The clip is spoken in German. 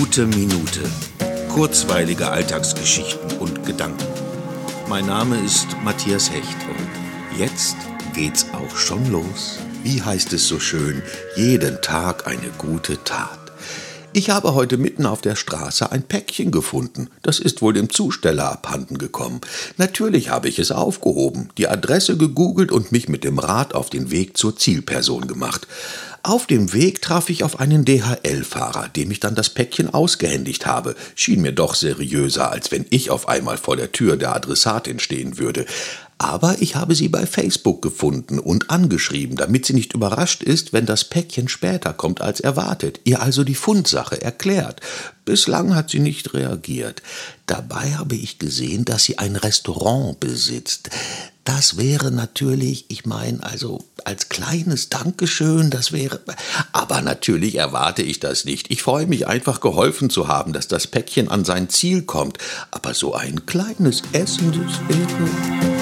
Gute Minute. Kurzweilige Alltagsgeschichten und Gedanken. Mein Name ist Matthias Hecht und jetzt geht's auch schon los. Wie heißt es so schön? Jeden Tag eine gute Tat. Ich habe heute mitten auf der Straße ein Päckchen gefunden. Das ist wohl dem Zusteller abhanden gekommen. Natürlich habe ich es aufgehoben, die Adresse gegoogelt und mich mit dem Rad auf den Weg zur Zielperson gemacht. Auf dem Weg traf ich auf einen DHL-Fahrer, dem ich dann das Päckchen ausgehändigt habe. Schien mir doch seriöser, als wenn ich auf einmal vor der Tür der Adressatin stehen würde. Aber ich habe sie bei Facebook gefunden und angeschrieben, damit sie nicht überrascht ist, wenn das Päckchen später kommt als erwartet, ihr also die Fundsache erklärt. Bislang hat sie nicht reagiert. Dabei habe ich gesehen, dass sie ein Restaurant besitzt. Das wäre natürlich, ich meine, also als kleines Dankeschön, das wäre. Aber natürlich erwarte ich das nicht. Ich freue mich einfach geholfen zu haben, dass das Päckchen an sein Ziel kommt. Aber so ein kleines Essen, das wäre.